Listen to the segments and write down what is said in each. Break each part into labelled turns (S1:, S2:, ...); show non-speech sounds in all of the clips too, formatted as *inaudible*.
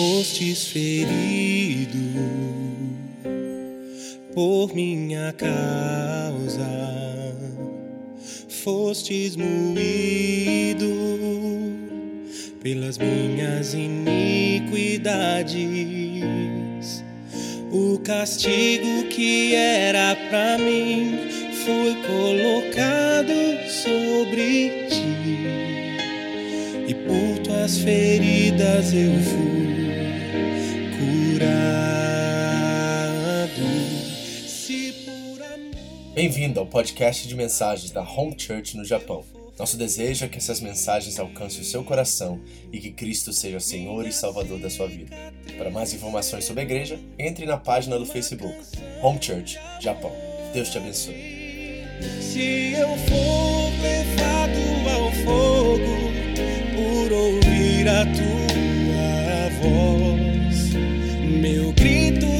S1: fostes ferido por minha causa, fostes moído pelas minhas iniquidades. O castigo que era para mim foi colocado sobre ti, e por tuas feridas eu fui
S2: Bem-vindo ao podcast de mensagens da Home Church no Japão. Nosso desejo é que essas mensagens alcancem o seu coração e que Cristo seja Senhor e Salvador da sua vida. Para mais informações sobre a igreja, entre na página do Facebook Home Church Japão. Deus te abençoe.
S1: Se eu for levado ao fogo por ouvir a tua voz, meu grito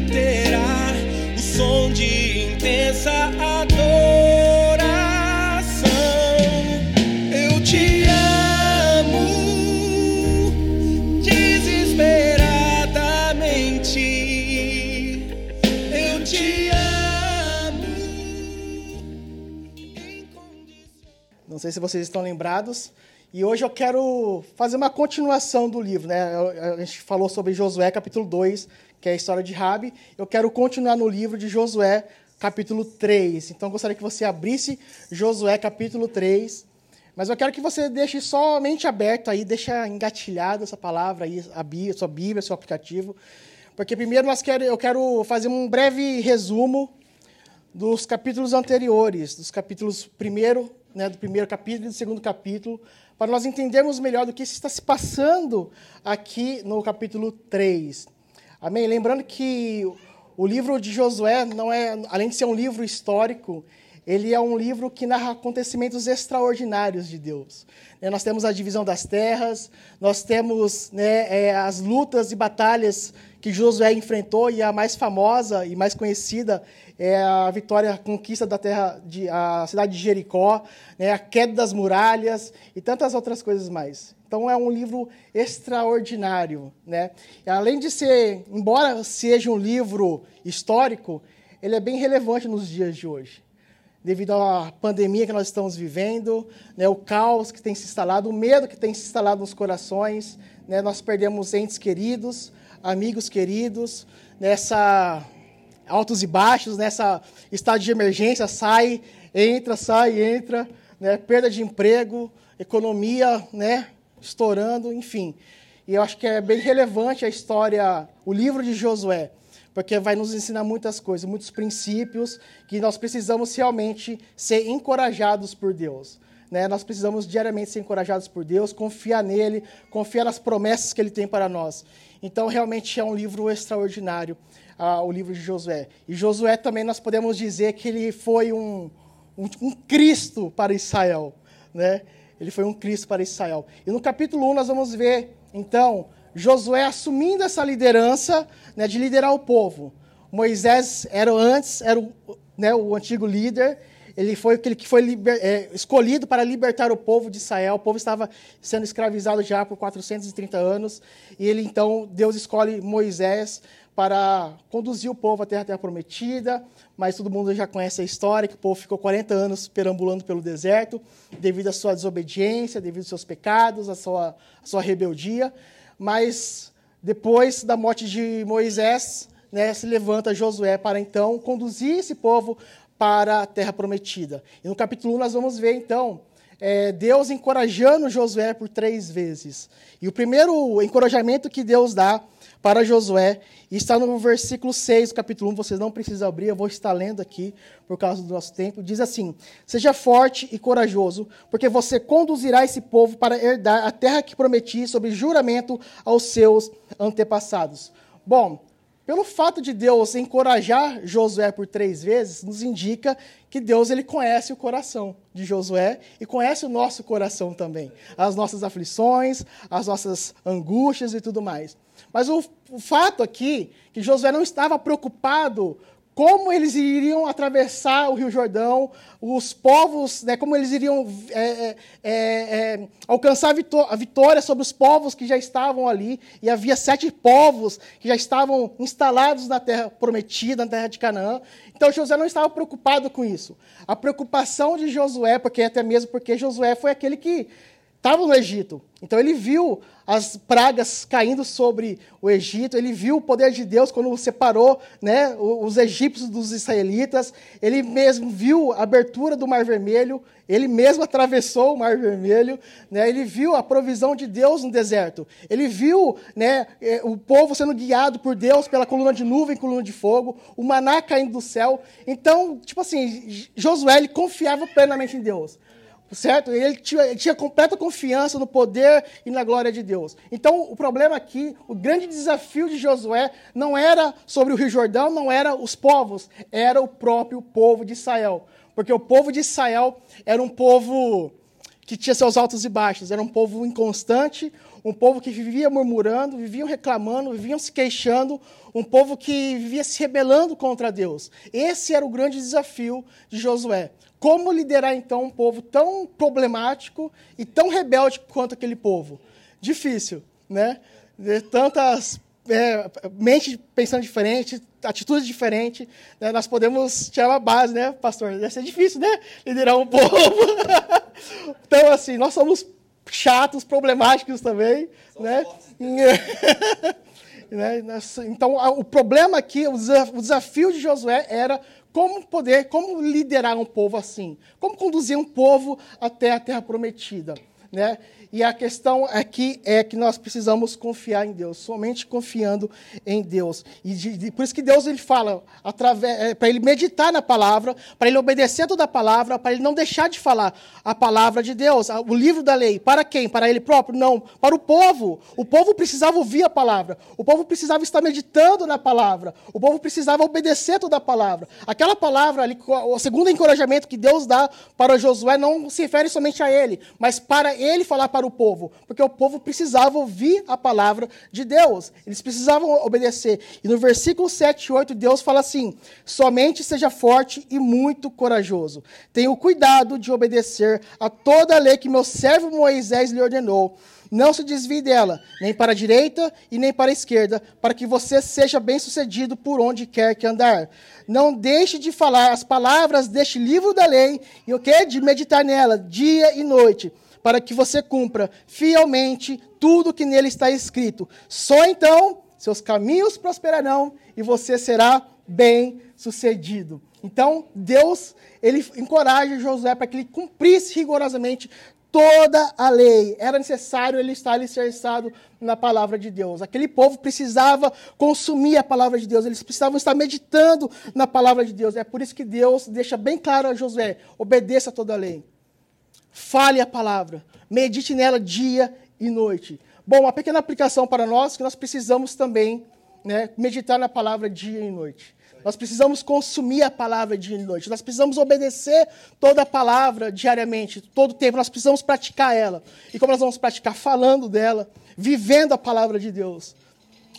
S3: Não sei se vocês estão lembrados. E hoje eu quero fazer uma continuação do livro. Né? A gente falou sobre Josué, capítulo 2, que é a história de Rabi. Eu quero continuar no livro de Josué, capítulo 3. Então eu gostaria que você abrisse Josué, capítulo 3. Mas eu quero que você deixe somente aberto aí, deixa engatilhada essa palavra aí, a Bíblia, sua Bíblia, seu aplicativo. Porque primeiro nós quero, eu quero fazer um breve resumo dos capítulos anteriores, dos capítulos primeiro, né, do primeiro capítulo e do segundo capítulo, para nós entendermos melhor do que está se passando aqui no capítulo 3. Amém? Lembrando que o livro de Josué não é, além de ser um livro histórico, ele é um livro que narra acontecimentos extraordinários de Deus. Né, Nós temos a divisão das terras, nós temos né, é, as lutas e batalhas que Josué enfrentou, e a mais famosa e mais conhecida é a vitória, a conquista da terra, de, a cidade de Jericó, né, a queda das muralhas e tantas outras coisas mais. Então é um livro extraordinário, né? E além de ser, embora seja um livro histórico, ele é bem relevante nos dias de hoje, devido à pandemia que nós estamos vivendo, né, o caos que tem se instalado, o medo que tem se instalado nos corações, né, nós perdemos entes queridos, amigos queridos, nessa altos e baixos, nessa estado de emergência, sai, entra, sai, entra, né, perda de emprego, economia, né, estourando, enfim. E eu acho que é bem relevante a história, o livro de Josué, porque vai nos ensinar muitas coisas, muitos princípios que nós precisamos realmente ser encorajados por Deus. Né? Nós precisamos diariamente ser encorajados por Deus, confiar nele, confiar nas promessas que ele tem para nós. Então, realmente é um livro extraordinário, ah, o livro de Josué. E Josué também nós podemos dizer que ele foi um, um, um Cristo para Israel. Né? Ele foi um Cristo para Israel. E no capítulo 1 nós vamos ver, então, Josué assumindo essa liderança né, de liderar o povo. Moisés era antes, era o, né, o antigo líder, ele foi aquele que foi liber, é, escolhido para libertar o povo de Israel. O povo estava sendo escravizado já por 430 anos. E ele, então, Deus escolhe Moisés para conduzir o povo até a terra prometida. Mas todo mundo já conhece a história, que o povo ficou 40 anos perambulando pelo deserto, devido à sua desobediência, devido aos seus pecados, à sua, à sua rebeldia. Mas depois da morte de Moisés, né, se levanta Josué para então conduzir esse povo para a terra prometida. E no capítulo 1 nós vamos ver então é, Deus encorajando Josué por três vezes. E o primeiro encorajamento que Deus dá para Josué está no versículo 6 do capítulo 1, vocês não precisam abrir, eu vou estar lendo aqui por causa do nosso tempo. Diz assim: Seja forte e corajoso, porque você conduzirá esse povo para herdar a terra que prometi sob juramento aos seus antepassados. Bom, pelo fato de Deus encorajar Josué por três vezes, nos indica que Deus ele conhece o coração de Josué e conhece o nosso coração também, as nossas aflições, as nossas angústias e tudo mais. Mas o, o fato aqui que Josué não estava preocupado como eles iriam atravessar o Rio Jordão, os povos, né, como eles iriam é, é, é, é alcançar a vitória sobre os povos que já estavam ali. E havia sete povos que já estavam instalados na terra prometida, na terra de Canaã. Então Josué não estava preocupado com isso. A preocupação de Josué, porque até mesmo porque Josué foi aquele que estava no Egito. Então ele viu as pragas caindo sobre o Egito, ele viu o poder de Deus quando separou né, os egípcios dos israelitas, ele mesmo viu a abertura do Mar Vermelho, ele mesmo atravessou o Mar Vermelho, né, ele viu a provisão de Deus no deserto, ele viu né, eh, o povo sendo guiado por Deus pela coluna de nuvem, coluna de fogo, o maná caindo do céu. Então, tipo assim, Josué ele confiava plenamente em Deus certo? Ele tinha, ele tinha, completa confiança no poder e na glória de Deus. Então, o problema aqui, o grande desafio de Josué não era sobre o Rio Jordão, não era os povos, era o próprio povo de Israel. Porque o povo de Israel era um povo que tinha seus altos e baixos, era um povo inconstante, um povo que vivia murmurando, viviam reclamando, viviam se queixando, um povo que vivia se rebelando contra Deus. Esse era o grande desafio de Josué. Como liderar então um povo tão problemático e tão rebelde quanto aquele povo? Difícil, né? Tantas é, mente pensando diferente, atitudes diferentes, né? nós podemos tirar uma base, né, pastor? Deve ser difícil, né? Liderar um *laughs* povo. então, assim, nós somos chatos, problemáticos também, né? *laughs* né? Então, o problema aqui, o desafio de Josué era como poder, como liderar um povo assim? Como conduzir um povo até a terra prometida? Né? E a questão aqui é que nós precisamos confiar em Deus, somente confiando em Deus. E de, de, por isso que Deus ele fala é, para ele meditar na palavra, para ele obedecer toda a palavra, para ele não deixar de falar a palavra de Deus, o livro da lei. Para quem? Para ele próprio? Não, para o povo. O povo precisava ouvir a palavra. O povo precisava estar meditando na palavra. O povo precisava obedecer toda a palavra. Aquela palavra ali, o segundo encorajamento que Deus dá para Josué não se refere somente a ele, mas para ele falar para o povo, porque o povo precisava ouvir a palavra de Deus, eles precisavam obedecer. E no versículo 7 e 8, Deus fala assim: somente seja forte e muito corajoso. Tenha o cuidado de obedecer a toda a lei que meu servo Moisés lhe ordenou. Não se desvie dela, nem para a direita e nem para a esquerda, para que você seja bem-sucedido por onde quer que andar. Não deixe de falar as palavras deste livro da lei e o que? De meditar nela dia e noite para que você cumpra fielmente tudo que nele está escrito. Só então seus caminhos prosperarão e você será bem sucedido. Então, Deus, ele encoraja Josué para que ele cumprisse rigorosamente toda a lei. Era necessário ele estar alicerçado na palavra de Deus. Aquele povo precisava consumir a palavra de Deus, eles precisavam estar meditando na palavra de Deus. É por isso que Deus deixa bem claro a Josué: obedeça toda a lei. Fale a palavra. Medite nela dia e noite. Bom, uma pequena aplicação para nós que nós precisamos também né, meditar na palavra dia e noite. Nós precisamos consumir a palavra dia e noite. Nós precisamos obedecer toda a palavra diariamente, todo o tempo. Nós precisamos praticar ela. E como nós vamos praticar? Falando dela, vivendo a palavra de Deus.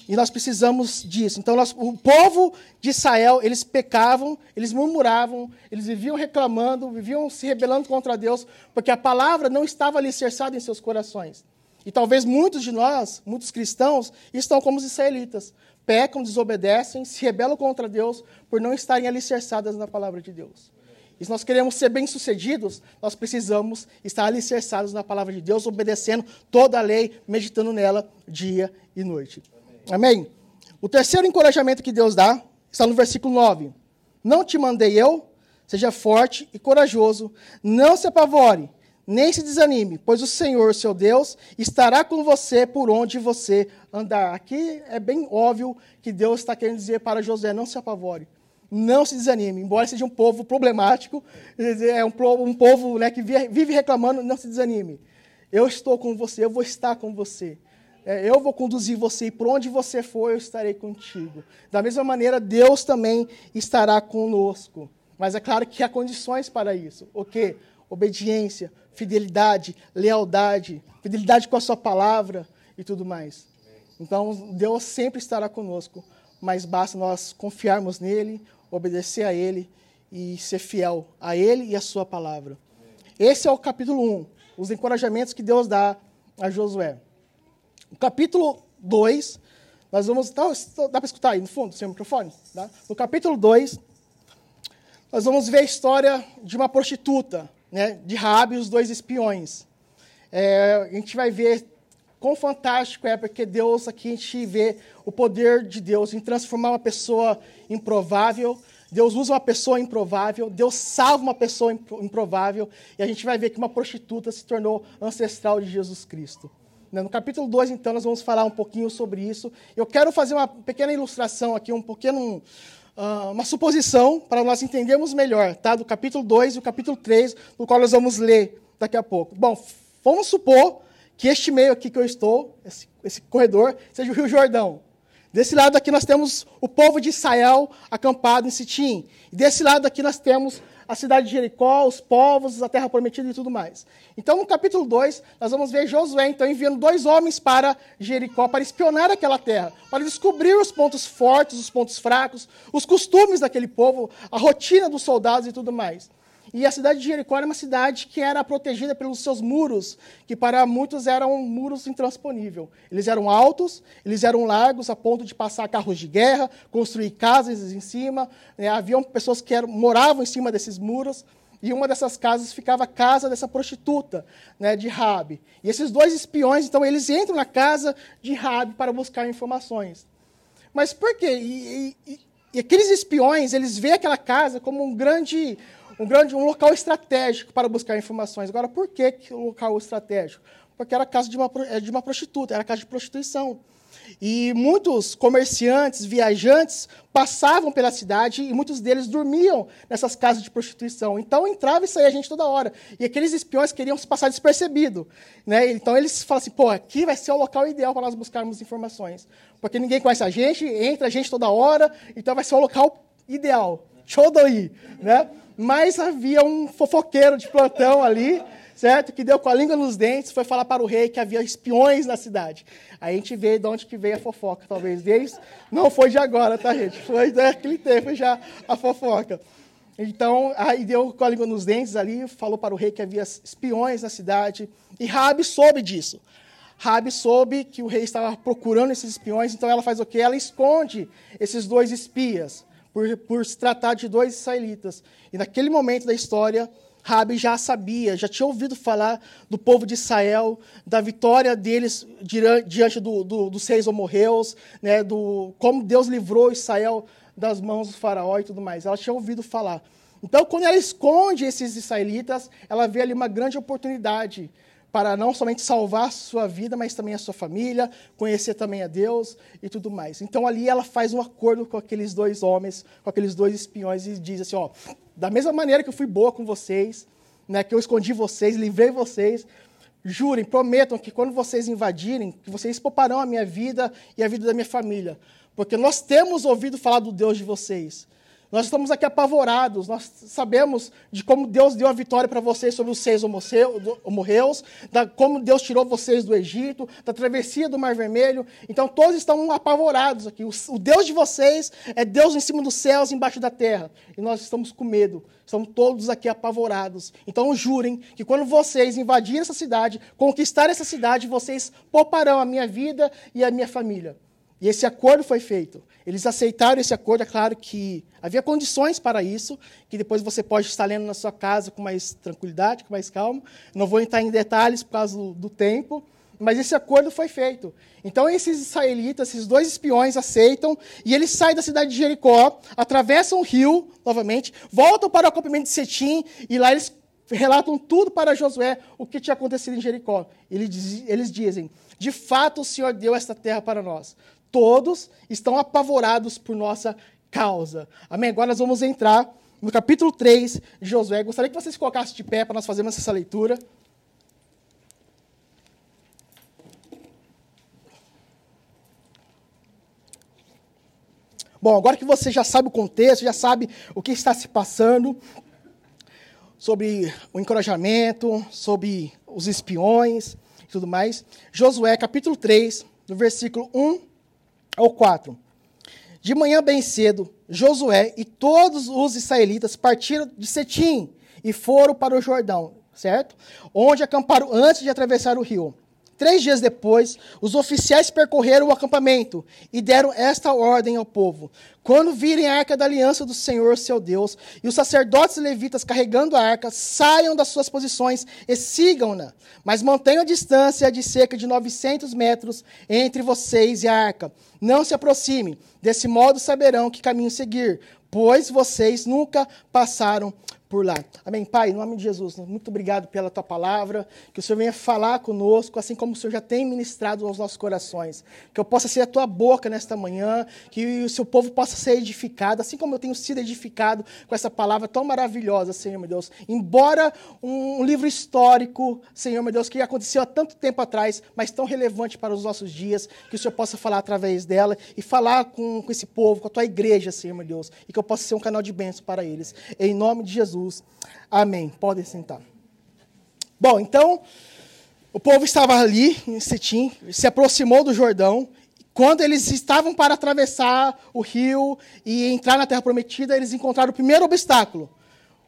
S3: E nós precisamos disso. Então, nós, o povo de Israel, eles pecavam, eles murmuravam, eles viviam reclamando, viviam se rebelando contra Deus, porque a palavra não estava alicerçada em seus corações. E talvez muitos de nós, muitos cristãos, estão como os israelitas. Pecam, desobedecem, se rebelam contra Deus por não estarem alicerçadas na palavra de Deus. E se nós queremos ser bem-sucedidos, nós precisamos estar alicerçados na palavra de Deus, obedecendo toda a lei, meditando nela dia e noite. Amém? O terceiro encorajamento que Deus dá está no versículo 9. Não te mandei eu, seja forte e corajoso, não se apavore, nem se desanime, pois o Senhor, seu Deus, estará com você por onde você andar. Aqui é bem óbvio que Deus está querendo dizer para José: não se apavore, não se desanime. Embora seja um povo problemático, é um, povo né, que vive reclamando, não se desanime. Eu estou com você, eu vou estar com você. É, eu vou conduzir você e por onde você for, eu estarei contigo. Da mesma maneira, Deus também estará conosco. Mas é claro que há condições para isso. O quê? Obediência, fidelidade, lealdade, fidelidade com a sua palavra e tudo mais. Então, Deus sempre estará conosco, mas basta nós confiarmos nele, obedecer a ele e ser fiel a ele e a sua palavra. Esse é o capítulo 1, os encorajamentos que Deus dá a Josué. No capítulo 2, nós vamos. Dá, dá para escutar aí no fundo, sem microfone? Dá? No capítulo 2, nós vamos ver a história de uma prostituta, né, de Rabi e os dois espiões. É, a gente vai ver quão fantástico é, porque Deus, aqui a gente vê o poder de Deus em transformar uma pessoa improvável. Deus usa uma pessoa improvável, Deus salva uma pessoa improvável, e a gente vai ver que uma prostituta se tornou ancestral de Jesus Cristo. Né, no capítulo 2, então, nós vamos falar um pouquinho sobre isso. Eu quero fazer uma pequena ilustração aqui, um pequeno, uh, uma suposição, para nós entendermos melhor, tá? do capítulo 2 e o capítulo 3, no qual nós vamos ler daqui a pouco. Bom, vamos supor que este meio aqui que eu estou, esse, esse corredor, seja o Rio Jordão. Desse lado aqui nós temos o povo de Israel acampado em Sitim. E desse lado aqui nós temos a cidade de Jericó, os povos, a terra prometida e tudo mais. Então, no capítulo 2, nós vamos ver Josué então enviando dois homens para Jericó para espionar aquela terra, para descobrir os pontos fortes, os pontos fracos, os costumes daquele povo, a rotina dos soldados e tudo mais. E a cidade de Jericó era uma cidade que era protegida pelos seus muros, que para muitos eram muros intransponíveis. Eles eram altos, eles eram largos a ponto de passar carros de guerra, construir casas em cima. Né? Haviam pessoas que eram, moravam em cima desses muros. E uma dessas casas ficava a casa dessa prostituta, né, de Rabi. E esses dois espiões, então, eles entram na casa de Rabi para buscar informações. Mas por quê? E, e, e aqueles espiões, eles veem aquela casa como um grande um grande um local estratégico para buscar informações. Agora, por que, que um local estratégico? Porque era casa de uma, é, de uma prostituta, era casa de prostituição. E muitos comerciantes, viajantes, passavam pela cidade e muitos deles dormiam nessas casas de prostituição. Então entrava e saía gente toda hora. E aqueles espiões queriam se passar despercebido. Né? Então eles falam assim: pô, aqui vai ser o local ideal para nós buscarmos informações. Porque ninguém conhece a gente, entra a gente toda hora, então vai ser o local ideal. Daí, né? Mas havia um fofoqueiro de plantão ali, certo? Que deu com a língua nos dentes, foi falar para o rei que havia espiões na cidade. Aí a gente vê de onde que veio a fofoca, talvez deles. Não foi de agora, tá, gente? Foi daquele tempo já a fofoca. Então, aí deu com a língua nos dentes ali, falou para o rei que havia espiões na cidade. E Rabi soube disso. Rabi soube que o rei estava procurando esses espiões, então ela faz o quê? Ela esconde esses dois espias por, por se tratar de dois israelitas. E naquele momento da história, Rabi já sabia, já tinha ouvido falar do povo de Israel, da vitória deles diante do, do, dos seis homorreus, né, do, como Deus livrou Israel das mãos do faraó e tudo mais. Ela tinha ouvido falar. Então, quando ela esconde esses israelitas, ela vê ali uma grande oportunidade para não somente salvar sua vida, mas também a sua família, conhecer também a Deus e tudo mais. Então ali ela faz um acordo com aqueles dois homens, com aqueles dois espiões e diz assim, ó, da mesma maneira que eu fui boa com vocês, né, que eu escondi vocês, livrei vocês, jurem, prometam que quando vocês invadirem, que vocês pouparão a minha vida e a vida da minha família, porque nós temos ouvido falar do Deus de vocês. Nós estamos aqui apavorados, nós sabemos de como Deus deu a vitória para vocês sobre os seis homorreus, da como Deus tirou vocês do Egito, da travessia do Mar Vermelho. Então todos estão apavorados aqui. O, o Deus de vocês é Deus em cima dos céus, embaixo da terra. E nós estamos com medo, estamos todos aqui apavorados. Então jurem que quando vocês invadirem essa cidade, conquistar essa cidade, vocês pouparão a minha vida e a minha família. E esse acordo foi feito. Eles aceitaram esse acordo, é claro que havia condições para isso, que depois você pode estar lendo na sua casa com mais tranquilidade, com mais calma. Não vou entrar em detalhes por causa do, tempo, mas esse acordo foi feito. Então esses israelitas, esses dois espiões aceitam e eles saem da cidade de Jericó, atravessam o rio novamente, voltam para o acampamento de Setim e lá eles relatam tudo para Josué o que tinha acontecido em Jericó. Eles, eles dizem: de fato o Senhor deu esta terra para nós todos estão apavorados por nossa causa. Amém? Agora nós vamos entrar no capítulo 3 de Josué. Gostaria que vocês colocassem de pé para nós fazermos essa leitura. Bom, agora que você já sabe o contexto, já sabe o que está se passando, sobre o encorajamento, sobre os espiões e tudo mais, Josué capítulo 3, do versículo 1 ao 4. De manhã bem cedo, Josué e todos os israelitas partiram de Setim e foram para o Jordão, certo? Onde acamparam antes de atravessar o rio. Três dias depois, os oficiais percorreram o acampamento e deram esta ordem ao povo: Quando virem a arca da aliança do Senhor, seu Deus, e os sacerdotes levitas carregando a arca, saiam das suas posições e sigam-na. Mas mantenham a distância de cerca de 900 metros entre vocês e a arca. Não se aproximem, desse modo saberão que caminho seguir, pois vocês nunca passaram por lá. Amém. Pai, em nome de Jesus, muito obrigado pela tua palavra, que o Senhor venha falar conosco, assim como o Senhor já tem ministrado aos nossos corações. Que eu possa ser a tua boca nesta manhã, que o seu povo possa ser edificado, assim como eu tenho sido edificado com essa palavra tão maravilhosa, Senhor meu Deus. Embora um livro histórico, Senhor meu Deus, que aconteceu há tanto tempo atrás, mas tão relevante para os nossos dias, que o Senhor possa falar através dela e falar com, com esse povo, com a tua igreja, Senhor meu Deus, e que eu possa ser um canal de bênção para eles. Em nome de Jesus. Jesus. Amém. Podem sentar. Bom, então, o povo estava ali em Sitim, se aproximou do Jordão. Quando eles estavam para atravessar o rio e entrar na Terra Prometida, eles encontraram o primeiro obstáculo.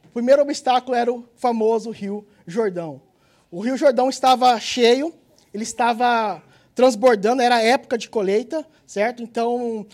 S3: O primeiro obstáculo era o famoso Rio Jordão. O Rio Jordão estava cheio, ele estava transbordando, era época de colheita, certo? Então,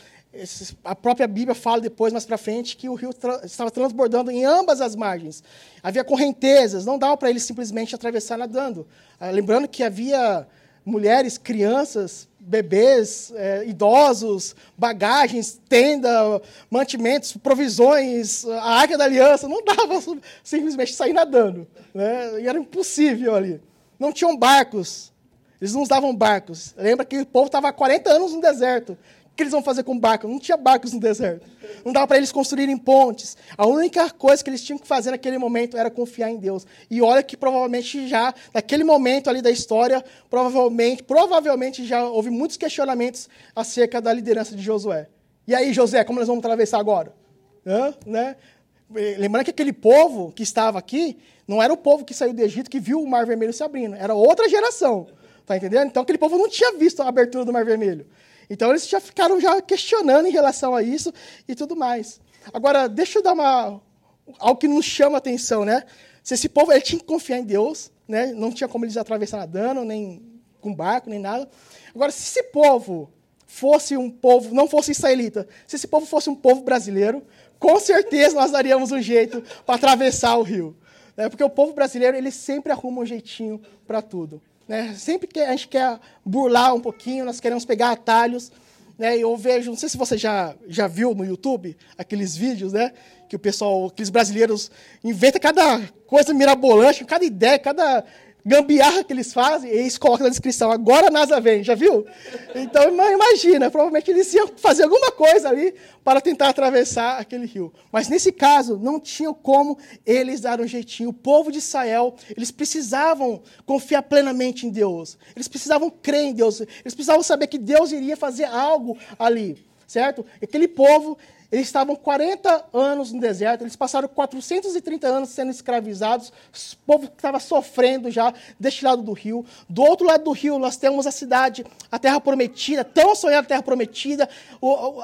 S3: a própria Bíblia fala depois, mais para frente, que o rio tra estava transbordando em ambas as margens. Havia correntezas, não dava para eles simplesmente atravessar nadando. Ah, lembrando que havia mulheres, crianças, bebês, é, idosos, bagagens, tenda, mantimentos, provisões, a arca da aliança. Não dava *laughs* simplesmente sair nadando. Né? E era impossível ali. Não tinham barcos. Eles não usavam barcos. Lembra que o povo estava há 40 anos no deserto que eles vão fazer com barco? Não tinha barcos no deserto. Não dava para eles construírem pontes. A única coisa que eles tinham que fazer naquele momento era confiar em Deus. E olha que provavelmente já, naquele momento ali da história, provavelmente, provavelmente já houve muitos questionamentos acerca da liderança de Josué. E aí, José, como nós vamos atravessar agora? Hã? Né? Lembrando que aquele povo que estava aqui não era o povo que saiu do Egito que viu o Mar Vermelho se abrindo, era outra geração. Tá entendendo? Então aquele povo não tinha visto a abertura do Mar Vermelho. Então eles já ficaram já questionando em relação a isso e tudo mais. Agora, deixa eu dar uma algo que nos chama a atenção, né? Se esse povo ele tinha que confiar em Deus, né? Não tinha como eles atravessar nadando, nem com barco, nem nada. Agora, se esse povo fosse um povo, não fosse israelita, se esse povo fosse um povo brasileiro, com certeza nós daríamos um jeito para atravessar o rio. Né? Porque o povo brasileiro ele sempre arruma um jeitinho para tudo. Né? Sempre que a gente quer burlar um pouquinho, nós queremos pegar atalhos. Né? Eu vejo, não sei se você já, já viu no YouTube aqueles vídeos, né? Que o pessoal, aqueles brasileiros, inventa cada coisa mirabolante, cada ideia, cada gambiarra que eles fazem, eles colocam na descrição, agora a NASA vem, já viu? Então, imagina, provavelmente eles iam fazer alguma coisa ali para tentar atravessar aquele rio. Mas nesse caso, não tinha como eles dar um jeitinho. O povo de Israel, eles precisavam confiar plenamente em Deus. Eles precisavam crer em Deus. Eles precisavam saber que Deus iria fazer algo ali, certo? Aquele povo, eles estavam 40 anos no deserto, eles passaram 430 anos sendo escravizados, o povo estava sofrendo já deste lado do rio. Do outro lado do rio, nós temos a cidade, a terra prometida, tão sonhada terra prometida,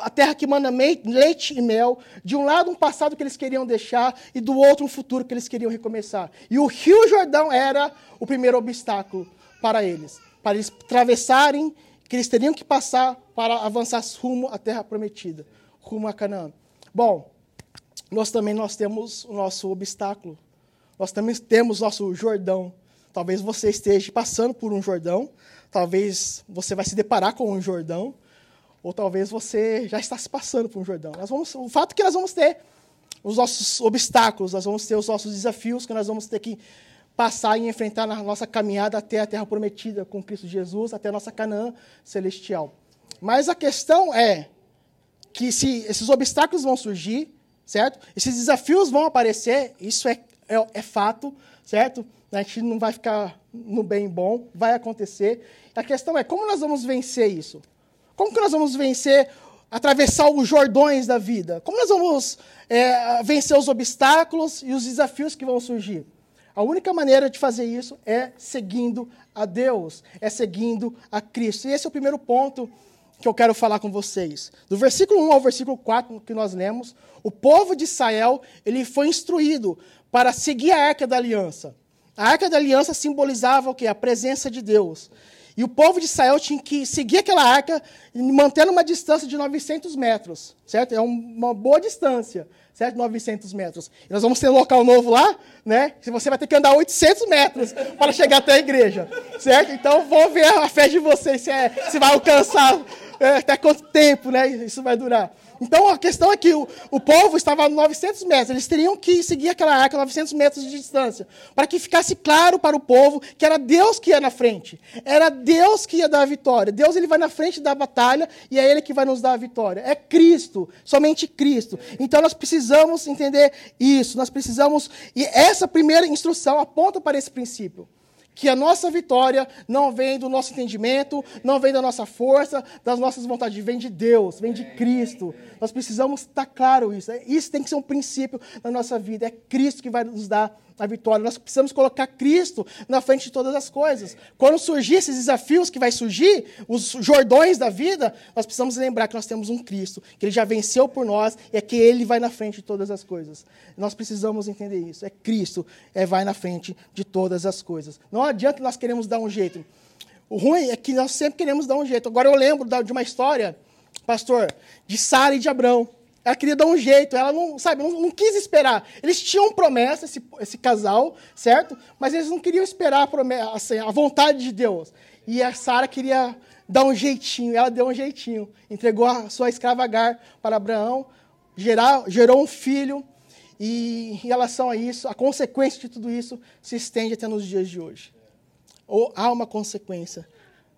S3: a terra que manda leite e mel. De um lado, um passado que eles queriam deixar, e do outro, um futuro que eles queriam recomeçar. E o rio Jordão era o primeiro obstáculo para eles, para eles atravessarem, que eles teriam que passar para avançar rumo à terra prometida rumo a Canaã. Bom, nós também nós temos o nosso obstáculo. Nós também temos nosso Jordão. Talvez você esteja passando por um Jordão, talvez você vai se deparar com um Jordão, ou talvez você já está se passando por um Jordão. Nós vamos, o fato é que nós vamos ter os nossos obstáculos, nós vamos ter os nossos desafios que nós vamos ter que passar e enfrentar na nossa caminhada até a terra prometida com Cristo Jesus, até a nossa Canaã celestial. Mas a questão é, que se esses obstáculos vão surgir, certo? Esses desafios vão aparecer, isso é, é, é fato, certo? A gente não vai ficar no bem bom, vai acontecer. A questão é como nós vamos vencer isso? Como que nós vamos vencer atravessar os jordões da vida? Como nós vamos é, vencer os obstáculos e os desafios que vão surgir? A única maneira de fazer isso é seguindo a Deus, é seguindo a Cristo. E esse é o primeiro ponto que eu quero falar com vocês. Do versículo 1 ao versículo 4 que nós lemos, o povo de Israel, ele foi instruído para seguir a Arca da Aliança. A Arca da Aliança simbolizava o quê? A presença de Deus. E o povo de Israel tinha que seguir aquela arca, mantendo uma distância de 900 metros, certo? É uma boa distância, certo? 900 metros. E nós vamos ter um local novo lá, né? Você vai ter que andar 800 metros para chegar até a igreja, certo? Então, vou ver a fé de vocês, se, é, se vai alcançar, é, até quanto tempo, né? Isso vai durar. Então a questão é que o, o povo estava a 900 metros, eles teriam que seguir aquela arca a 900 metros de distância, para que ficasse claro para o povo que era Deus que ia na frente, era Deus que ia dar a vitória. Deus ele vai na frente da batalha e é Ele que vai nos dar a vitória. É Cristo, somente Cristo. Então nós precisamos entender isso, nós precisamos. E essa primeira instrução aponta para esse princípio que a nossa vitória não vem do nosso entendimento, não vem da nossa força, das nossas vontades, vem de Deus, vem de Cristo. Nós precisamos estar claro isso. Isso tem que ser um princípio na nossa vida. É Cristo que vai nos dar a vitória. Nós precisamos colocar Cristo na frente de todas as coisas. Quando surgir esses desafios que vai surgir, os jordões da vida, nós precisamos lembrar que nós temos um Cristo, que ele já venceu por nós e é que ele vai na frente de todas as coisas. Nós precisamos entender isso. É Cristo é vai na frente de todas as coisas. Não adianta nós queremos dar um jeito. O ruim é que nós sempre queremos dar um jeito. Agora eu lembro de uma história, pastor, de Sara e de Abrão. Ela queria dar um jeito, ela não, sabe, não, não quis esperar. Eles tinham promessa, esse, esse, casal, certo? Mas eles não queriam esperar a, promessa, assim, a vontade de Deus. E a Sara queria dar um jeitinho, ela deu um jeitinho. Entregou a sua escrava Agar para Abraão, gerar, gerou um filho, e em relação a isso, a consequência de tudo isso se estende até nos dias de hoje. Ou há uma consequência.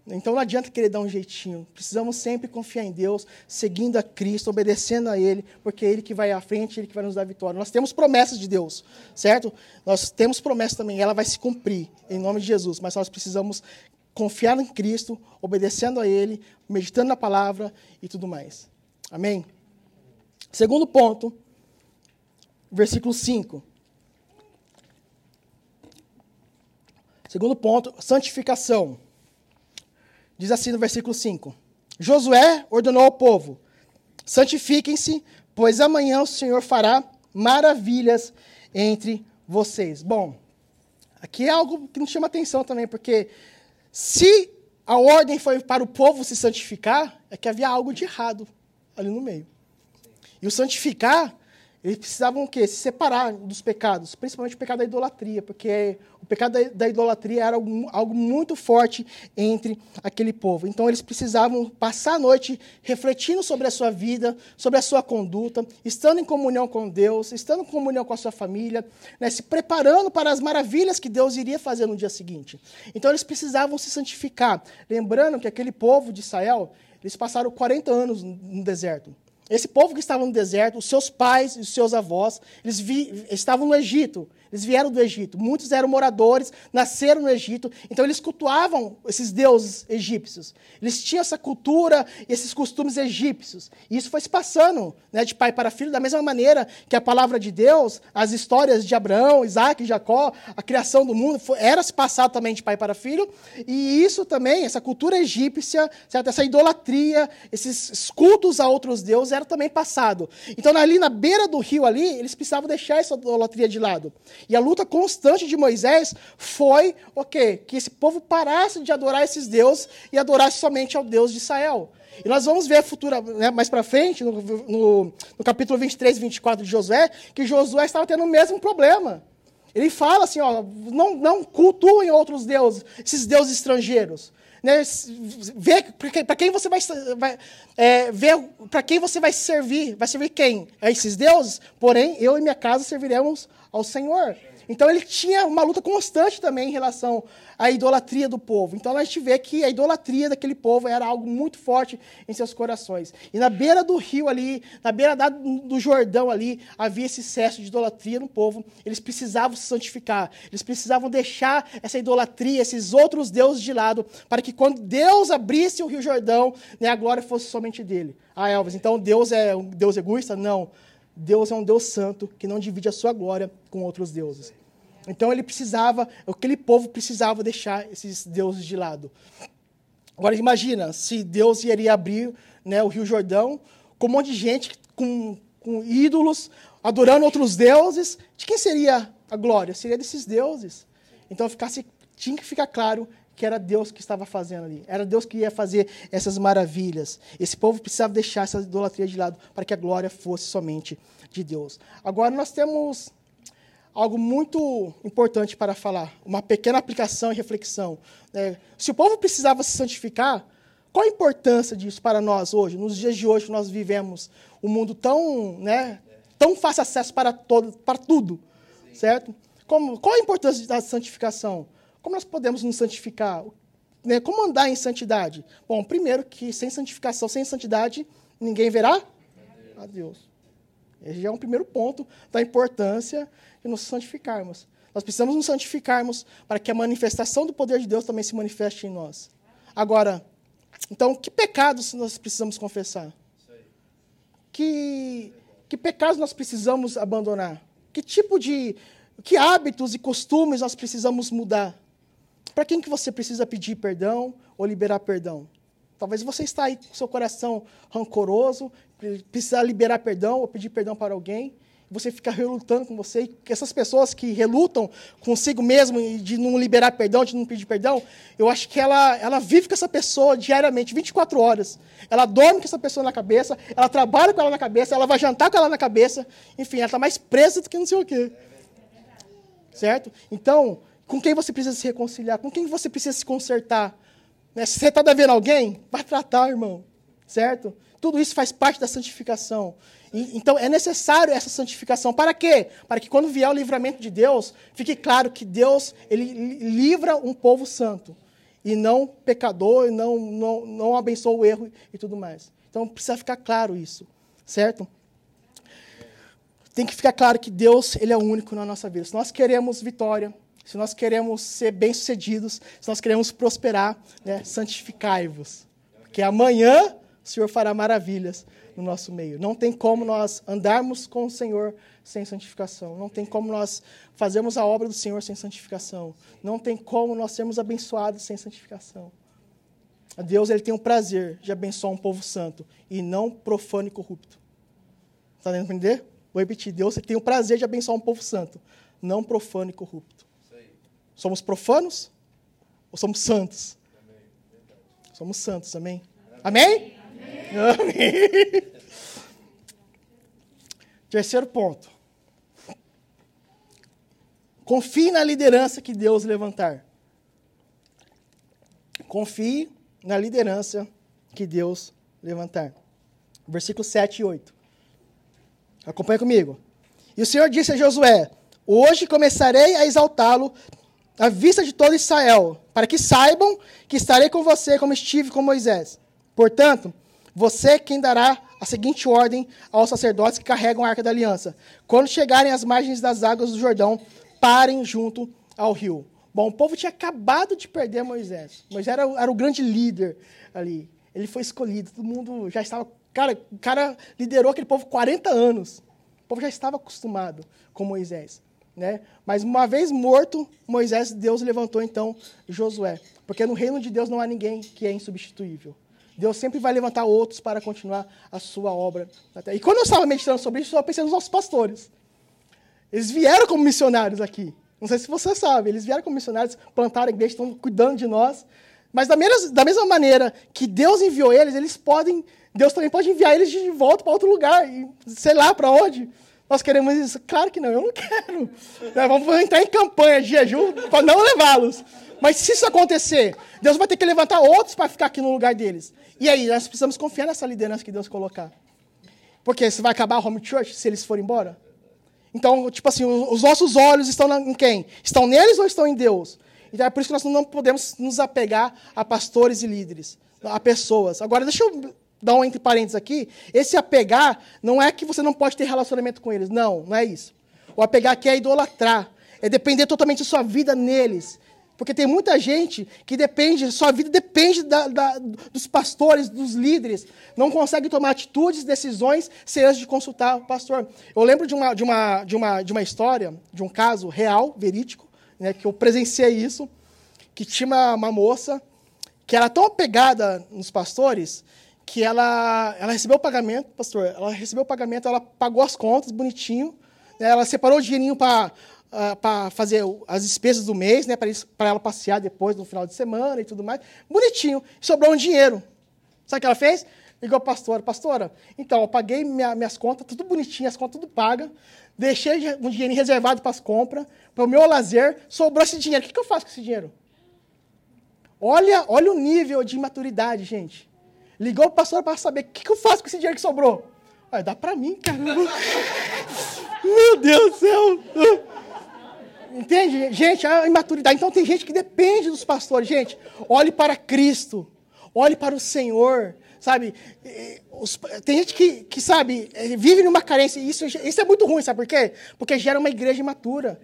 S3: Então não adianta querer dar um jeitinho. Precisamos sempre confiar em Deus, seguindo a Cristo, obedecendo a Ele, porque é Ele que vai à frente, Ele que vai nos dar vitória. Nós temos promessas de Deus, certo? Nós temos promessas também, ela vai se cumprir, em nome de Jesus. Mas nós precisamos confiar em Cristo, obedecendo a Ele, meditando na palavra e tudo mais. Amém? Segundo ponto, versículo 5. Segundo ponto, santificação. Diz assim no versículo 5: Josué ordenou ao povo: santifiquem-se, pois amanhã o Senhor fará maravilhas entre vocês. Bom, aqui é algo que nos chama atenção também, porque se a ordem foi para o povo se santificar, é que havia algo de errado ali no meio. E o santificar eles precisavam o quê? Se separar dos pecados, principalmente o pecado da idolatria, porque o pecado da, idolatria era algo, algo, muito forte entre aquele povo. Então eles precisavam passar a noite refletindo sobre a sua vida, sobre a sua conduta, estando em comunhão com Deus, estando em comunhão com a sua família, né, se preparando para as maravilhas que Deus iria fazer no dia seguinte. Então eles precisavam se santificar. Lembrando que aquele povo de Israel, eles passaram 40 anos no deserto. Esse povo que estava no deserto, os seus pais e os seus avós, eles vi, estavam no Egito. Eles vieram do Egito. Muitos eram moradores, nasceram no Egito. Então eles cultuavam esses deuses egípcios. Eles tinham essa cultura esses costumes egípcios. E isso foi se passando né, de pai para filho, da mesma maneira que a palavra de Deus, as histórias de Abraão, Isaac Jacó, a criação do mundo, foi, era se passado também de pai para filho. E isso também, essa cultura egípcia, certo? essa idolatria, esses cultos a outros deuses, era também passado. Então ali na beira do rio ali, eles precisavam deixar essa idolatria de lado. E a luta constante de Moisés foi o quê? Que esse povo parasse de adorar esses deuses e adorasse somente ao Deus de Israel. E nós vamos ver futura, né, mais para frente, no, no, no capítulo 23 e 24 de Josué, que Josué estava tendo o mesmo problema. Ele fala assim, ó, não, não cultuem outros deuses, esses deuses estrangeiros. Né, ver para quem você vai, vai é, para quem você vai servir, vai servir quem? A esses deuses. Porém, eu e minha casa serviremos ao Senhor. Então ele tinha uma luta constante também em relação à idolatria do povo. Então a gente vê que a idolatria daquele povo era algo muito forte em seus corações. E na beira do rio ali, na beira da, do Jordão ali, havia esse excesso de idolatria no povo. Eles precisavam se santificar. Eles precisavam deixar essa idolatria, esses outros deuses de lado, para que quando Deus abrisse o rio Jordão, né, a glória fosse somente dele. Ah, Elvis, então Deus é um Deus egoísta? Não. Deus é um Deus santo que não divide a sua glória com outros deuses. Então ele precisava, aquele povo precisava deixar esses deuses de lado. Agora imagina se Deus iria abrir né, o Rio Jordão com um monte de gente com, com ídolos, adorando outros deuses. De quem seria a glória? Seria desses deuses. Então ficasse, tinha que ficar claro que era Deus que estava fazendo ali. Era Deus que ia fazer essas maravilhas. Esse povo precisava deixar essa idolatria de lado para que a glória fosse somente de Deus. Agora nós temos algo muito importante para falar, uma pequena aplicação e reflexão. É, se o povo precisava se santificar, qual a importância disso para nós hoje, nos dias de hoje nós vivemos um mundo tão, né, tão fácil acesso para todo, para tudo, certo? Como, qual a importância da santificação? Como nós podemos nos santificar? Né? Como andar em santidade? Bom, primeiro que sem santificação, sem santidade, ninguém verá a Deus. Esse já é um primeiro ponto da importância de nos santificarmos. Nós precisamos nos santificarmos para que a manifestação do poder de Deus também se manifeste em nós. Agora, então, que pecados nós precisamos confessar? Que, que pecados nós precisamos abandonar? Que tipo de. Que hábitos e costumes nós precisamos mudar? Para quem que você precisa pedir perdão ou liberar perdão? Talvez você está aí com seu coração rancoroso, precisa liberar perdão ou pedir perdão para alguém. Você fica relutando com você. E essas pessoas que relutam consigo mesmo de não liberar perdão, de não pedir perdão, eu acho que ela, ela vive com essa pessoa diariamente, 24 horas. Ela dorme com essa pessoa na cabeça, ela trabalha com ela na cabeça, ela vai jantar com ela na cabeça. Enfim, ela está mais presa do que não sei o quê. Certo? Então, com quem você precisa se reconciliar? Com quem você precisa se consertar? Né? Se você está devendo alguém, vai tratar, irmão. Certo? Tudo isso faz parte da santificação. E, então é necessário essa santificação. Para quê? Para que quando vier o livramento de Deus, fique claro que Deus ele livra um povo santo. E não pecador, e não, não, não abençoa o erro e tudo mais. Então precisa ficar claro isso. Certo? Tem que ficar claro que Deus ele é o único na nossa vida. Se nós queremos vitória, se nós queremos ser bem-sucedidos, se nós queremos prosperar, né, santificai-vos. Porque amanhã o Senhor fará maravilhas no nosso meio. Não tem como nós andarmos com o Senhor sem santificação. Não tem como nós fazermos a obra do Senhor sem santificação. Não tem como nós sermos abençoados sem santificação. A Deus ele tem o prazer de abençoar um povo santo e não profano e corrupto. Está entender? Vou repetir. Deus ele tem o prazer de abençoar um povo santo, não profano e corrupto. Somos profanos ou somos santos? Somos santos, amém? Amém? Amém? amém. *laughs* Terceiro ponto. Confie na liderança que Deus levantar. Confie na liderança que Deus levantar. Versículo 7 e 8. Acompanha comigo. E o Senhor disse a Josué: Hoje começarei a exaltá-lo à vista de todo Israel, para que saibam que estarei com você como estive com Moisés. Portanto, você é quem dará a seguinte ordem aos sacerdotes que carregam a arca da aliança: quando chegarem às margens das águas do Jordão, parem junto ao rio. Bom, o povo tinha acabado de perder Moisés. Moisés era, era o grande líder ali. Ele foi escolhido, todo mundo já estava. Cara, o cara liderou aquele povo 40 anos. O povo já estava acostumado com Moisés. Né? Mas uma vez morto, Moisés, Deus levantou então Josué. Porque no reino de Deus não há ninguém que é insubstituível. Deus sempre vai levantar outros para continuar a sua obra. E quando eu estava meditando sobre isso, eu pensei nos nossos pastores. Eles vieram como missionários aqui. Não sei se você sabe, eles vieram como missionários, plantaram a igreja, estão cuidando de nós. Mas da mesma, da mesma maneira que Deus enviou eles, eles podem, Deus também pode enviar eles de volta para outro lugar, sei lá para onde. Nós queremos isso? Claro que não, eu não quero. Nós vamos entrar em campanha de jejum para não levá-los. Mas se isso acontecer, Deus vai ter que levantar outros para ficar aqui no lugar deles. E aí, nós precisamos confiar nessa liderança que Deus colocar. Porque se vai acabar a home church se eles forem embora? Então, tipo assim, os nossos olhos estão em quem? Estão neles ou estão em Deus? Então é por isso que nós não podemos nos apegar a pastores e líderes, a pessoas. Agora, deixa eu dar um entre parênteses aqui. Esse apegar não é que você não pode ter relacionamento com eles. Não, não é isso. O apegar aqui é idolatrar. É depender totalmente da sua vida neles. Porque tem muita gente que depende, sua vida depende da, da, dos pastores, dos líderes. Não consegue tomar atitudes, decisões, sem antes de consultar o pastor. Eu lembro de uma, de uma, de uma, de uma história, de um caso real, verídico, né, que eu presenciei isso, que tinha uma, uma moça que era tão apegada nos pastores que ela, ela recebeu o pagamento, pastor, ela recebeu o pagamento, ela pagou as contas bonitinho, né, ela separou o dinheirinho para uh, ah, para fazer as despesas do mês, né, para ela passear depois no final de semana e tudo mais. Bonitinho. Sobrou um dinheiro. Sabe o que ela fez? Ligou a pastora. Pastora, então, eu paguei minha, minhas contas, tudo bonitinho, as contas tudo pagas. Deixei um dinheiro reservado para as compras, para o meu lazer. Sobrou esse dinheiro. O que, que eu faço com esse dinheiro? Olha, olha o nível de maturidade, gente. Ligou o pastor para saber o que, que eu faço com esse dinheiro que sobrou. Vai dá para mim, caramba. *laughs* Meu Deus do céu. Entende? Gente, a imaturidade. Então tem gente que depende dos pastores. Gente, olhe para Cristo. Olhe para o Senhor. Sabe? Tem gente que, que, sabe, é, vive numa carência. Isso, isso é muito ruim, sabe por quê? Porque gera uma igreja imatura.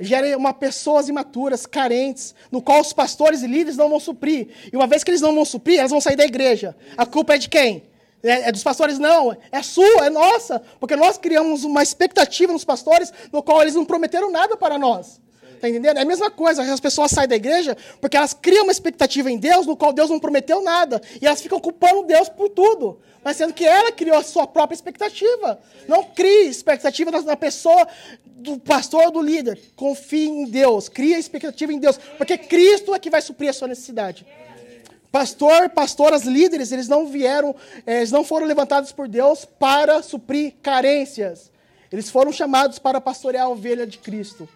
S3: Gera uma pessoas imaturas, carentes, no qual os pastores e líderes não vão suprir. E uma vez que eles não vão suprir, elas vão sair da igreja. A culpa é de quem? É, é, dos pastores, não. É sua, é nossa. Porque nós criamos uma expectativa nos pastores, no qual eles não prometeram nada para nós. Está entendendo? É a mesma coisa. As pessoas saem da igreja porque elas criam uma expectativa em Deus, no qual Deus não prometeu nada. E elas ficam culpando Deus por tudo. Mas sendo que ela criou a sua própria expectativa. Não crie expectativa na pessoa do pastor ou do líder. Confie em Deus. Crie expectativa em Deus. Porque Cristo é que vai suprir a sua necessidade. Pastor, pastoras, líderes, eles não vieram, eh, eles não foram levantados por Deus para suprir carências. Eles foram chamados para pastorear a ovelha de Cristo.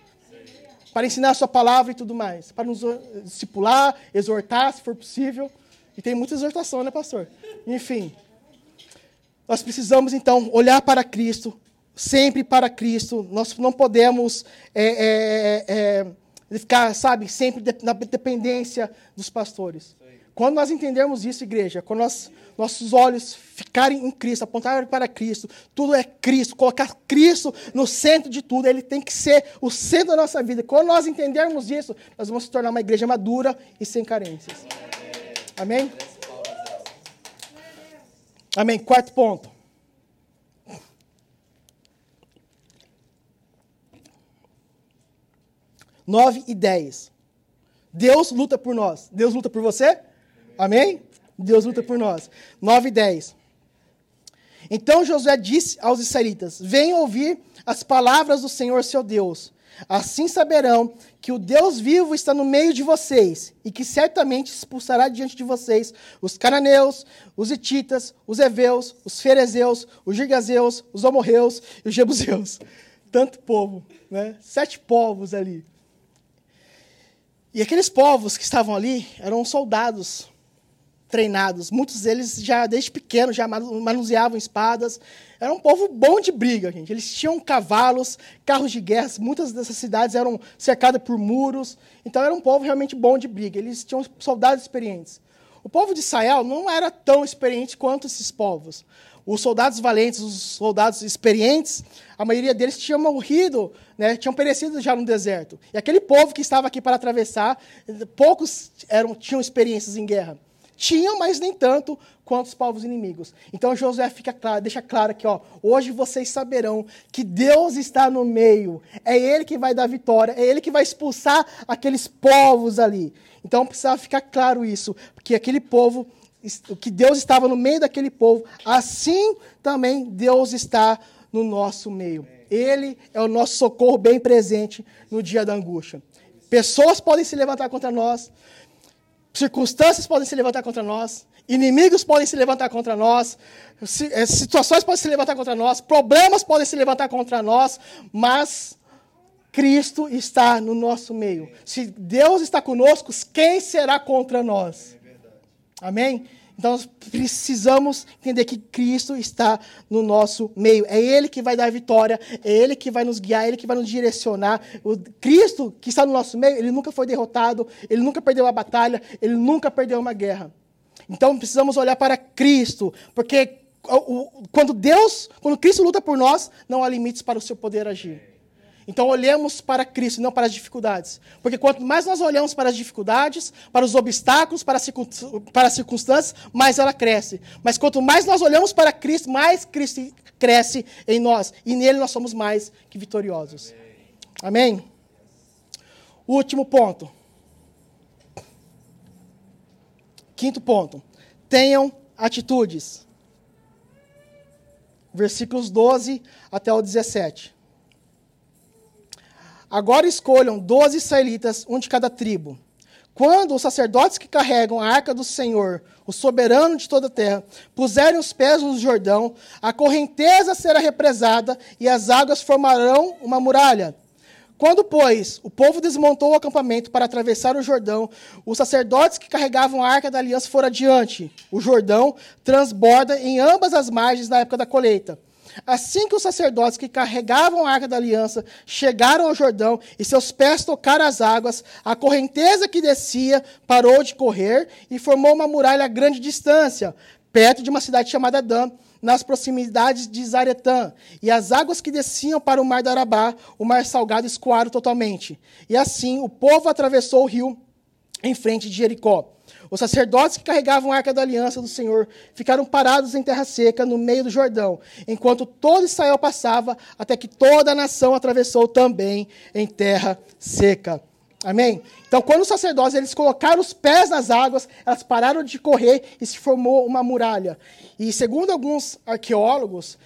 S3: Para ensinar a sua palavra e tudo mais. Para nos discipular, exortar, se for possível. E tem muita exortação, né, pastor? Enfim. Nós precisamos, então, olhar para Cristo, sempre para Cristo. Nós não podemos é, é, é, ficar, sabe, sempre na dependência dos pastores. Quando nós entendermos isso, igreja, quando nós, nossos olhos ficarem em Cristo, apontarem para Cristo, tudo é Cristo, colocar Cristo no centro de tudo, ele tem que ser o centro da nossa vida. Quando nós entendermos isso, nós vamos se tornar uma igreja madura e sem carências. Amém? Amém. Quarto ponto. Nove e dez. Deus luta por nós. Deus luta por você? Amém? Deus luta por nós. 9 e 10. Então Josué disse aos israelitas: Venham ouvir as palavras do Senhor seu Deus. Assim saberão que o Deus vivo está no meio de vocês e que certamente expulsará diante de vocês os cananeus, os hititas, os heveus, os ferezeus, os gigazeus, os amorreus e os jebuseus. *laughs* Tanto povo, né? Sete povos ali. E aqueles povos que estavam ali eram soldados treinados. Muitos deles já desde pequenos já manuseavam espadas. Era um povo bom de briga, gente. Eles tinham cavalos, carros de guerra. Muitas dessas cidades eram cercadas por muros. Então era um povo realmente bom de briga. Eles tinham soldados experientes. O povo de Israel não era tão experiente quanto esses povos. Os soldados valentes, os soldados experientes, a maioria deles tinham morrido, né, tinham perecido já no deserto. E aquele povo que estava aqui para atravessar, poucos eram, tinham experiências em guerra. Tinham, mas nem tanto quanto os povos inimigos. Então Josué fica claro, deixa claro aqui, ó, hoje vocês saberão que Deus está no meio. É ele que vai dar vitória, é ele que vai expulsar aqueles povos ali. Então precisava ficar claro isso, porque aquele povo que Deus estava no meio daquele povo, assim também Deus está no nosso meio. Ele é o nosso socorro bem presente no dia da angústia. Pessoas podem se levantar contra nós, Circunstâncias podem se levantar contra nós, inimigos podem se levantar contra nós, eh, situações podem se levantar contra nós, problemas podem se levantar contra nós, mas Cristo está no nosso meio. Se Deus está conosco, quem será contra nós? Amém? Então nós precisamos entender que Cristo está no nosso meio. É Ele que vai dar a vitória, é Ele que vai nos guiar, é Ele que vai nos direcionar. O Cristo que está no nosso meio, ele nunca foi derrotado, ele nunca perdeu uma batalha, ele nunca perdeu uma guerra. Então precisamos olhar para Cristo, porque quando Deus, quando Cristo luta por nós, não há limites para o seu poder agir. Então olhemos para Cristo, não para as dificuldades. Porque quanto mais nós olhamos para as dificuldades, para os obstáculos, para as circunstâncias, mais ela cresce. Mas quanto mais nós olhamos para Cristo, mais Cristo cresce em nós. E nele nós somos mais que vitoriosos. Amém? Último ponto. Quinto ponto. Tenham atitudes. Versículos 12 até o 17. Agora escolham doze israelitas, um de cada tribo. Quando os sacerdotes que carregam a arca do Senhor, o soberano de toda a terra, puserem os pés no Jordão, a correnteza será represada e as águas formarão uma muralha. Quando, pois, o povo desmontou o acampamento para atravessar o Jordão, os sacerdotes que carregavam a arca da aliança foram adiante. O Jordão transborda em ambas as margens na época da colheita. Assim que os sacerdotes que carregavam a arca da aliança chegaram ao Jordão e seus pés tocaram as águas, a correnteza que descia parou de correr e formou uma muralha a grande distância, perto de uma cidade chamada Dan, nas proximidades de Zaretã. E as águas que desciam para o mar da Arabá, o mar salgado, escoaram totalmente. E assim o povo atravessou o rio em frente de Jericó. Os sacerdotes que carregavam a arca da aliança do Senhor ficaram parados em terra seca, no meio do Jordão, enquanto todo Israel passava, até que toda a nação atravessou também em terra seca. Amém? Então, quando os sacerdotes eles colocaram os pés nas águas, elas pararam de correr e se formou uma muralha. E segundo alguns arqueólogos,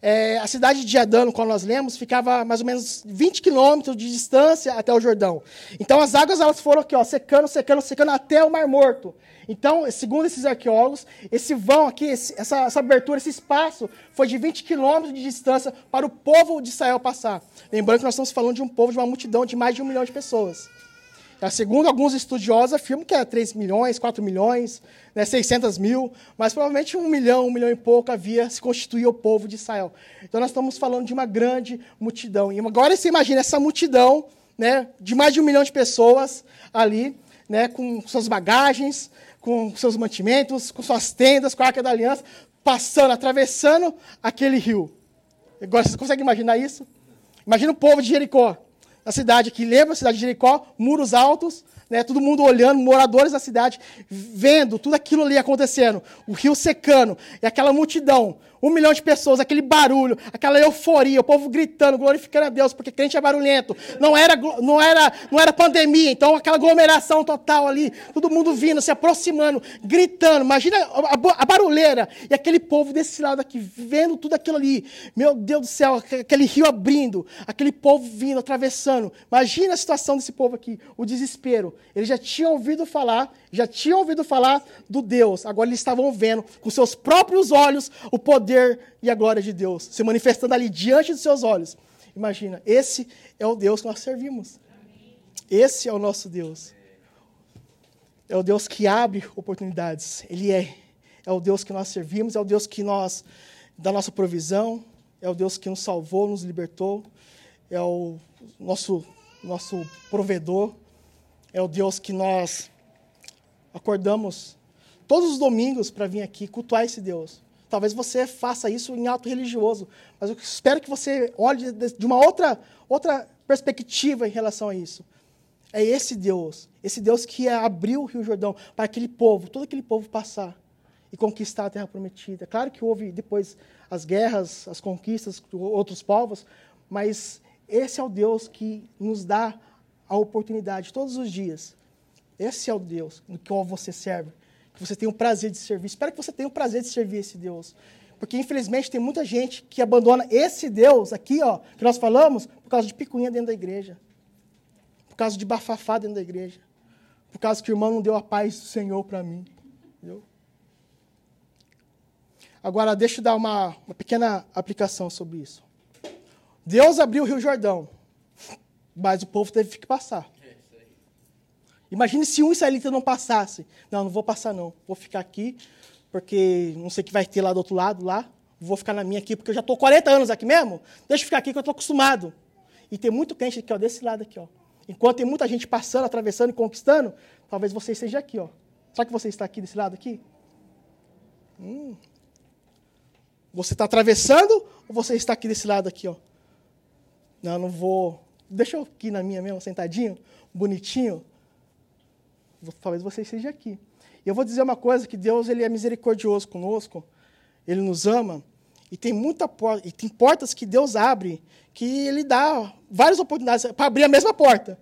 S3: é, a cidade de Adano, quando nós lemos, ficava mais ou menos 20 quilômetros de distância até o Jordão. Então as águas elas foram aqui, ó, secando, secando, secando até o Mar Morto. Então, segundo esses arqueólogos, esse vão aqui, esse, essa, essa, abertura, esse espaço, foi de 20 quilômetros de distância para o povo de Israel passar. Lembrando que nós estamos falando de um povo, de uma multidão de mais de um milhão de pessoas. Tá, segundo alguns estudiosos, afirmam que é 3 milhões, 4 milhões, né, 600 mil, mas provavelmente um milhão, um milhão e pouco havia se constituía o povo de Israel. Então nós estamos falando de uma grande multidão. E agora você imagina essa multidão né, de mais de um milhão de pessoas ali, né, com suas bagagens, com seus mantimentos, com suas tendas, com a Arca da Aliança, passando, atravessando aquele rio. Agora, consegue imaginar isso? Imagina o povo de Jericó a cidade que lembra a cidade de Jericó, muros altos, né, todo mundo olhando, moradores da cidade, vendo tudo aquilo ali acontecendo, o rio secando, e aquela multidão, um milhão de pessoas, aquele barulho, aquela euforia, o povo gritando, glorificando a Deus, porque crente é barulhento. Não era, não era, não era pandemia, então aquela aglomeração total ali, todo mundo vindo, se aproximando, gritando. Imagina a, a barulheira e aquele povo desse lado aqui, vendo tudo aquilo ali. Meu Deus do céu, aquele rio abrindo, aquele povo vindo, atravessando. Imagina a situação desse povo aqui, o desespero. Eles já tinham ouvido falar, já tinham ouvido falar do Deus, agora eles estavam vendo com seus próprios olhos o poder e a glória de Deus se manifestando ali diante dos seus olhos. Imagina, esse é o Deus que nós servimos. Esse é o nosso Deus. É o Deus que abre oportunidades. Ele é. É o Deus que nós servimos, é o Deus que nós dá nossa provisão, é o Deus que nos salvou, nos libertou, é o nosso nosso provedor, é o Deus que nós acordamos todos os domingos para vir aqui cultuar esse Deus. Talvez você faça isso em ato religioso, mas eu espero que você olhe de uma outra, outra perspectiva em relação a isso. É esse Deus, esse Deus que abriu o Rio Jordão para aquele povo, todo aquele povo passar e conquistar a terra prometida. Claro que houve depois as guerras, as conquistas de outros povos, mas esse é o Deus que nos dá a oportunidade todos os dias esse é o Deus no qual você serve, que você tem o prazer de servir. Espero que você tenha o prazer de servir esse Deus. Porque, infelizmente, tem muita gente que abandona esse Deus aqui, ó, que nós falamos, por causa de picuinha dentro da igreja. Por causa de bafafá dentro da igreja. Por causa que o irmão não deu a paz do Senhor para mim. Entendeu? Agora, deixa eu dar uma, uma pequena aplicação sobre isso. Deus abriu o Rio Jordão, mas o povo teve que passar. Imagine se um israelita não passasse. Não, não vou passar não. Vou ficar aqui porque não sei o que vai ter lá do outro lado, lá. Vou ficar na minha aqui, porque eu já estou 40 anos aqui mesmo. Deixa eu ficar aqui que eu estou acostumado. E tem muito crente aqui, ó, desse lado aqui, ó. Enquanto tem muita gente passando, atravessando e conquistando, talvez você esteja aqui, ó. Será que você está aqui desse lado aqui? Hum. Você está atravessando ou você está aqui desse lado aqui, ó? Não, não vou. Deixa eu aqui na minha mesmo, sentadinho, bonitinho. Talvez você esteja aqui. E eu vou dizer uma coisa, que Deus ele é misericordioso conosco. Ele nos ama. E tem muita porta, e tem portas que Deus abre, que Ele dá várias oportunidades para abrir a mesma porta.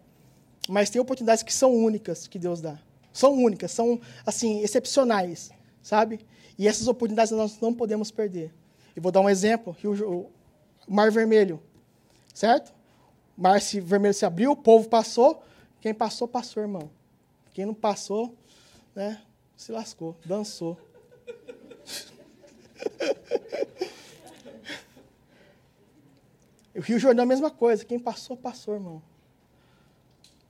S3: Mas tem oportunidades que são únicas que Deus dá. São únicas, são assim excepcionais, sabe? E essas oportunidades nós não podemos perder. Eu vou dar um exemplo, o Mar Vermelho, certo? Mar Vermelho se abriu, o povo passou, quem passou passou, irmão. Quem não passou, né, se lascou, dançou. *laughs* O Rio Jordão é a mesma coisa. Quem passou, passou, irmão.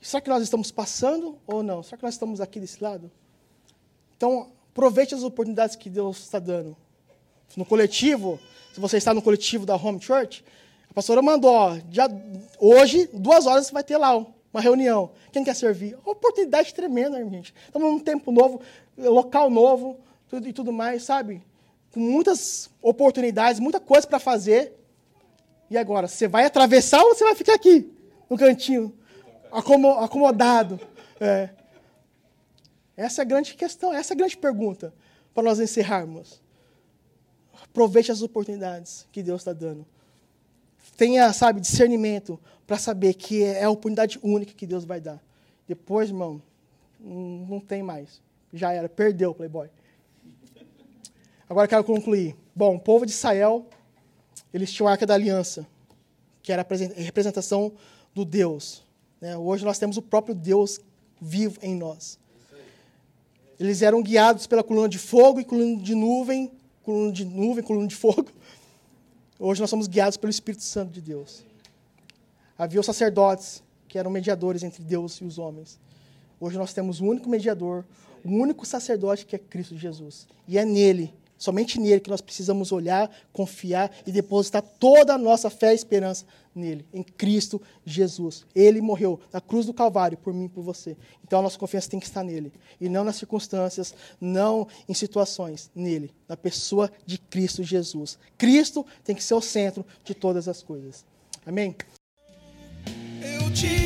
S3: Será que nós estamos passando ou não? Será que nós estamos aqui desse lado? Então, aproveite as oportunidades que Deus está dando. No coletivo, se você está no coletivo da Home Church, pastora mandou, ó, já, hoje, duas horas, vai ter lá uma reunião. Quem quer servir? Oportunidade tremenda, gente. Estamos num tempo novo, local novo tudo, e tudo mais, sabe? Com muitas oportunidades, muita coisa para fazer. E agora, você vai atravessar ou você vai ficar aqui, no cantinho, acomodado? É. Essa é a grande questão, essa é a grande pergunta para nós encerrarmos. Aproveite as oportunidades que Deus está dando. Tenha, sabe, discernimento para saber que é a oportunidade única que Deus vai dar. Depois, irmão, não tem mais. Já era, perdeu o Playboy. Agora quero concluir. Bom, o povo de Israel eles tinham a Arca da Aliança, que era a representação do Deus. Né? Hoje nós temos o próprio Deus vivo em nós. Eles eram guiados pela coluna de fogo e coluna de nuvem, coluna de nuvem, coluna de fogo. Hoje nós somos guiados pelo Espírito Santo de Deus. Havia os sacerdotes, que eram mediadores entre Deus e os homens. Hoje nós temos o um único mediador, o um único sacerdote que é Cristo Jesus. E é nele Somente nele que nós precisamos olhar, confiar e depositar toda a nossa fé e esperança nele, em Cristo Jesus. Ele morreu na cruz do Calvário por mim e por você. Então a nossa confiança tem que estar nele, e não nas circunstâncias, não em situações, nele, na pessoa de Cristo Jesus. Cristo tem que ser o centro de todas as coisas. Amém?
S1: Eu te